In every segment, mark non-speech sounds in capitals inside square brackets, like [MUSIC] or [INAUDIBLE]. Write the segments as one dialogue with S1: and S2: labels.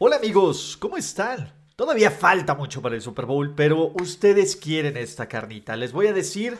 S1: Hola amigos, ¿cómo están? Todavía falta mucho para el Super Bowl, pero ustedes quieren esta carnita. Les voy a decir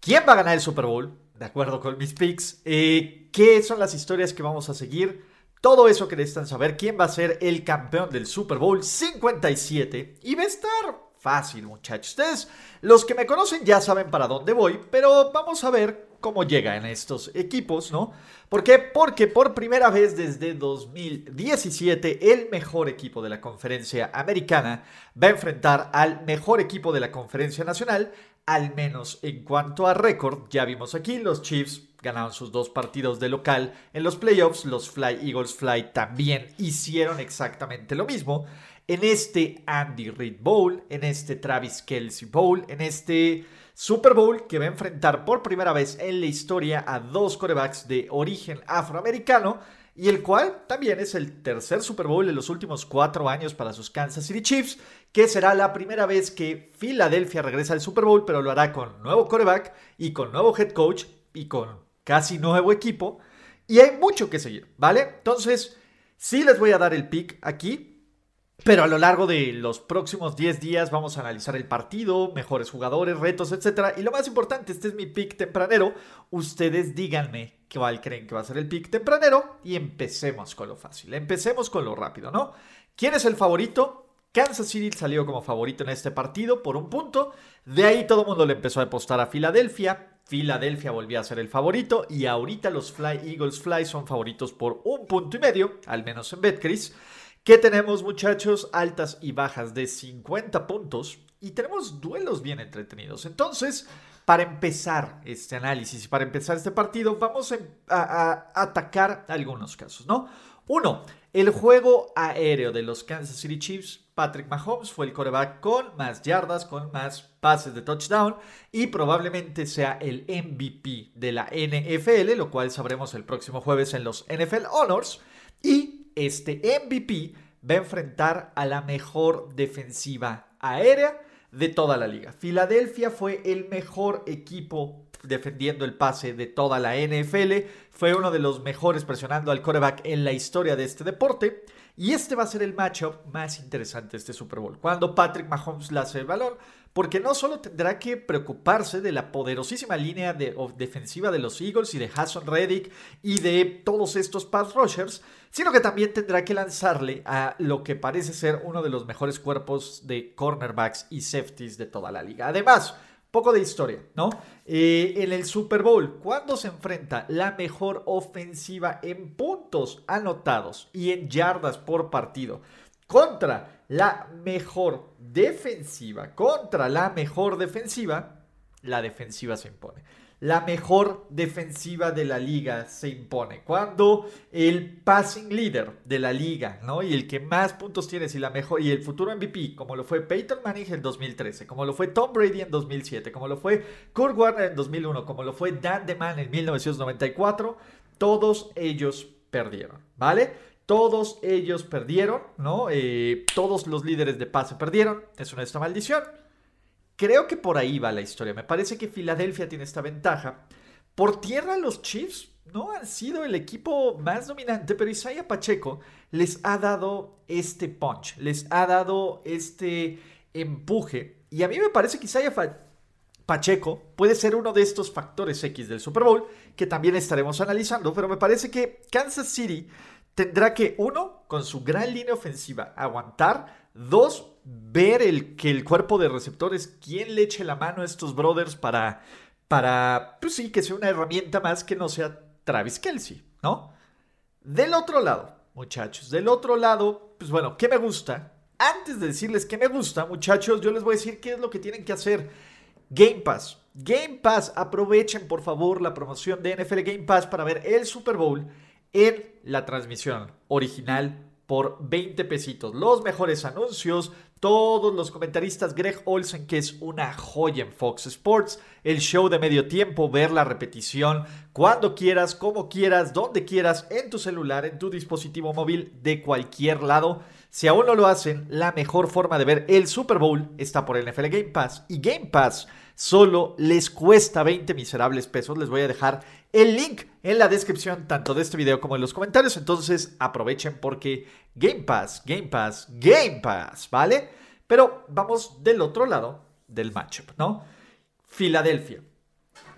S1: quién va a ganar el Super Bowl, de acuerdo con mis picks, eh, qué son las historias que vamos a seguir, todo eso que necesitan saber, quién va a ser el campeón del Super Bowl 57 y va a estar fácil muchachos. Ustedes, los que me conocen ya saben para dónde voy, pero vamos a ver cómo llegan estos equipos, ¿no? ¿Por qué? Porque por primera vez desde 2017 el mejor equipo de la conferencia americana va a enfrentar al mejor equipo de la conferencia nacional, al menos en cuanto a récord. Ya vimos aquí, los Chiefs ganaron sus dos partidos de local en los playoffs, los Fly Eagles Fly también hicieron exactamente lo mismo. En este Andy Reid Bowl, en este Travis Kelsey Bowl, en este Super Bowl que va a enfrentar por primera vez en la historia a dos corebacks de origen afroamericano y el cual también es el tercer Super Bowl de los últimos cuatro años para sus Kansas City Chiefs, que será la primera vez que Filadelfia regresa al Super Bowl, pero lo hará con nuevo coreback y con nuevo head coach y con casi nuevo equipo. Y hay mucho que seguir, ¿vale? Entonces, sí les voy a dar el pick aquí. Pero a lo largo de los próximos 10 días vamos a analizar el partido, mejores jugadores, retos, etc. Y lo más importante, este es mi pick tempranero. Ustedes díganme cuál creen que va a ser el pick tempranero y empecemos con lo fácil. Empecemos con lo rápido, ¿no? ¿Quién es el favorito? Kansas City salió como favorito en este partido por un punto. De ahí todo el mundo le empezó a apostar a Filadelfia. Filadelfia volvió a ser el favorito y ahorita los Fly Eagles Fly son favoritos por un punto y medio, al menos en Betcris. ¿Qué tenemos muchachos? Altas y bajas de 50 puntos y tenemos duelos bien entretenidos. Entonces, para empezar este análisis y para empezar este partido, vamos a, a atacar algunos casos, ¿no? Uno, el juego aéreo de los Kansas City Chiefs. Patrick Mahomes fue el coreback con más yardas, con más pases de touchdown y probablemente sea el MVP de la NFL, lo cual sabremos el próximo jueves en los NFL Honors. Y este MVP va a enfrentar a la mejor defensiva aérea de toda la liga. Filadelfia fue el mejor equipo defendiendo el pase de toda la NFL. Fue uno de los mejores presionando al coreback en la historia de este deporte. Y este va a ser el matchup más interesante de este Super Bowl. Cuando Patrick Mahomes hace el balón, porque no solo tendrá que preocuparse de la poderosísima línea de, defensiva de los Eagles y de Hassan Reddick y de todos estos pass rushers, sino que también tendrá que lanzarle a lo que parece ser uno de los mejores cuerpos de cornerbacks y safeties de toda la liga. Además, poco de historia, ¿no? Eh, en el Super Bowl, cuando se enfrenta la mejor ofensiva en puntos anotados y en yardas por partido contra la mejor defensiva, contra la mejor defensiva, la defensiva se impone. La mejor defensiva de la liga se impone. Cuando el passing leader de la liga, ¿no? Y el que más puntos tiene y la mejor y el futuro MVP, como lo fue Peyton Manning en 2013, como lo fue Tom Brady en 2007, como lo fue Kurt Warner en 2001, como lo fue Dan DeMann en 1994, todos ellos perdieron, ¿vale? Todos ellos perdieron, ¿no? Eh, todos los líderes de pase perdieron. Es una esta maldición. Creo que por ahí va la historia. Me parece que Filadelfia tiene esta ventaja. Por tierra los Chiefs no han sido el equipo más dominante, pero Isaiah Pacheco les ha dado este punch, les ha dado este empuje. Y a mí me parece que Isaiah Pacheco puede ser uno de estos factores X del Super Bowl que también estaremos analizando, pero me parece que Kansas City tendrá que, uno, con su gran línea ofensiva, aguantar. Dos, ver el, que el cuerpo de receptores, quién le eche la mano a estos brothers para, para, pues sí, que sea una herramienta más que no sea Travis Kelsey, ¿no? Del otro lado, muchachos, del otro lado, pues bueno, ¿qué me gusta? Antes de decirles qué me gusta, muchachos, yo les voy a decir qué es lo que tienen que hacer. Game Pass. Game Pass, aprovechen por favor la promoción de NFL Game Pass para ver el Super Bowl en la transmisión original por 20 pesitos. Los mejores anuncios, todos los comentaristas, Greg Olsen, que es una joya en Fox Sports, el show de medio tiempo, ver la repetición cuando quieras, como quieras, donde quieras, en tu celular, en tu dispositivo móvil, de cualquier lado. Si aún no lo hacen, la mejor forma de ver el Super Bowl está por el NFL Game Pass. Y Game Pass solo les cuesta 20 miserables pesos. Les voy a dejar el link en la descripción tanto de este video como en los comentarios. Entonces aprovechen porque Game Pass, Game Pass, Game Pass, ¿vale? Pero vamos del otro lado del matchup, ¿no? Filadelfia.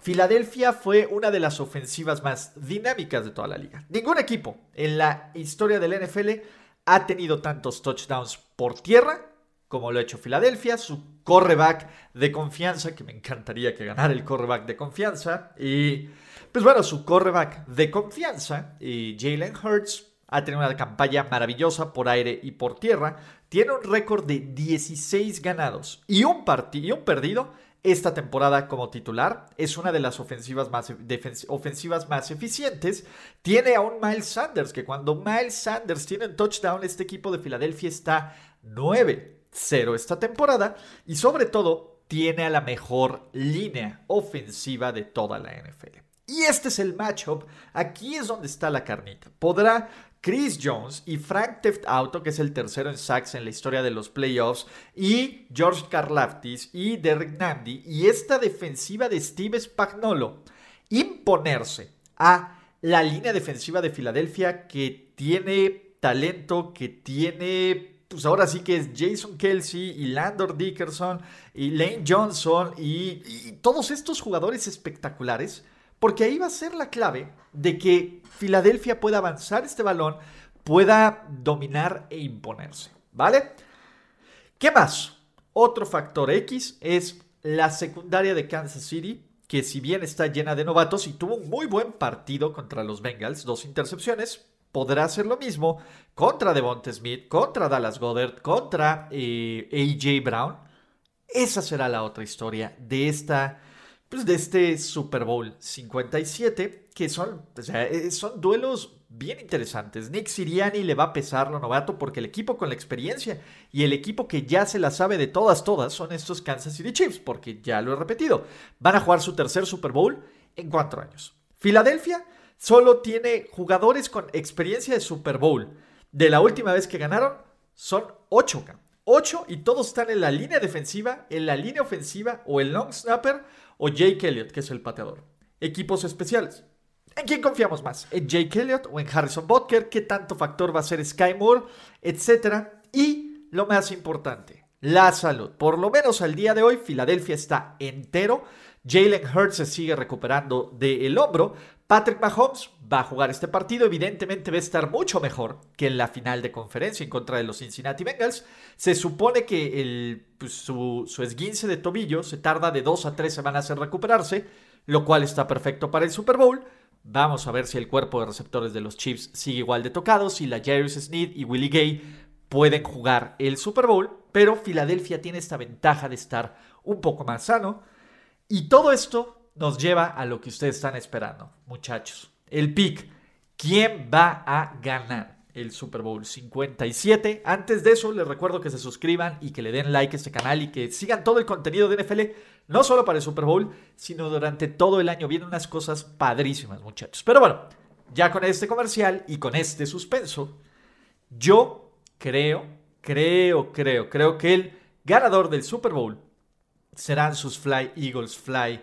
S1: Filadelfia fue una de las ofensivas más dinámicas de toda la liga. Ningún equipo en la historia del NFL ha tenido tantos touchdowns por tierra como lo ha hecho Filadelfia, su correback de confianza, que me encantaría que ganara el correback de confianza, y pues bueno, su correback de confianza, y Jalen Hurts, ha tenido una campaña maravillosa por aire y por tierra, tiene un récord de 16 ganados y un, y un perdido esta temporada como titular. Es una de las ofensivas más, ofensivas más eficientes. Tiene a un Miles Sanders, que cuando Miles Sanders tiene un touchdown, este equipo de Filadelfia está 9 cero esta temporada y sobre todo tiene a la mejor línea ofensiva de toda la NFL. Y este es el matchup, aquí es donde está la carnita. Podrá Chris Jones y Frank Teft Auto, que es el tercero en sacks en la historia de los playoffs, y George Karlaftis y Derek Nandi y esta defensiva de Steve Spagnolo imponerse a la línea defensiva de Filadelfia que tiene talento, que tiene pues ahora sí que es Jason Kelsey y Landor Dickerson y Lane Johnson y, todos estos jugadores espectaculares, porque ahí va a ser la clave de que Filadelfia pueda avanzar este balón, pueda dominar e imponerse, ¿vale? ¿Qué más? Otro factor X es la secundaria de Kansas City, que si bien está llena de novatos y tuvo un muy buen partido contra los Bengals, dos intercepciones, podrá hacer lo mismo contra Devonta Smith, contra Dallas Goddard, contra eh, AJ Brown. Esa será la otra historia de esta pues de este Super Bowl 57, que son, eh, son duelos bien interesantes. Nick Siriani le va a pesar lo novato porque el equipo con la experiencia y el equipo que ya se la sabe de todas, todas, son estos Kansas City Chiefs, porque ya lo he repetido. Van a jugar su tercer Super Bowl en cuatro años. Filadelfia solo tiene jugadores con experiencia de Super Bowl. De la última vez que ganaron, son 8. 8 y todos están en la línea defensiva, en la línea ofensiva o el long snapper o Jake Elliott, que es el pateador. Equipos especiales. ¿En quién confiamos más? ¿En Jake Elliott o en Harrison Butker? ¿Qué tanto factor va a ser Sky Moore? Etcétera. Y lo más importante, la salud. Por lo menos al día de hoy, Filadelfia está entero. Jalen Hurts se sigue recuperando del hombro, Patrick Mahomes va a jugar este partido, evidentemente va a estar mucho mejor que en la final de conferencia en contra de los Cincinnati Bengals. Se supone que pues, su, esguince de tobillo se tarda de dos a tres semanas en recuperarse, lo cual está perfecto para el Super Bowl. Vamos a ver si el cuerpo de receptores de los Chiefs sigue igual de tocado, si la Jarvis Sneed y Willie Gay pueden jugar el Super Bowl, pero Filadelfia tiene esta ventaja de estar un poco más sano. Y todo esto nos lleva a lo que ustedes están esperando, muchachos. El pick. ¿Quién va a ganar el Super Bowl 57? Antes de eso, les recuerdo que se suscriban y que le den like a este canal y que sigan todo el contenido de NFL, no solo para el Super Bowl, sino durante todo el año. Vienen unas cosas padrísimas, muchachos. Pero bueno, ya con este comercial y con este suspenso, yo creo, creo, creo, creo que el ganador del Super Bowl serán sus Fly Eagles Fly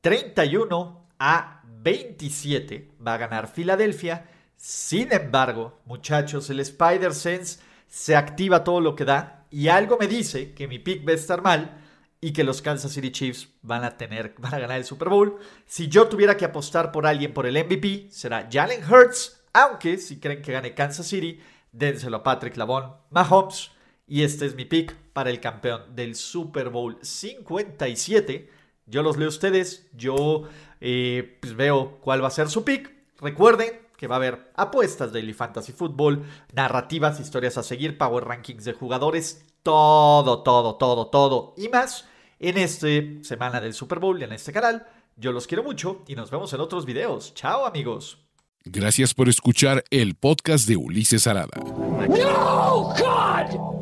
S1: 31 a 27 va a ganar Filadelfia. Sin embargo, muchachos, el Spider Sense se activa todo lo que da y algo me dice que mi pick va a estar mal y que los Kansas City Chiefs van a tener [LAUGHS] van a ganar el Super Bowl. Si yo tuviera que apostar por alguien por el MVP, será Jalen Hurts, aunque si creen que gane Kansas City, dénselo a Patrick Lavon Mahomes y este es mi pick para el campeón del Super Bowl 57 yo los leo a ustedes, yo eh, pues veo cuál va a ser su pick. Recuerden que va a haber apuestas, Daily Fantasy Football, narrativas, historias a seguir, power rankings de jugadores, todo, todo, todo, todo y más en esta semana del Super Bowl y en este canal. Yo los quiero mucho y nos vemos en otros videos. Chao amigos.
S2: Gracias por escuchar el podcast de Ulises Arada.
S3: No, God!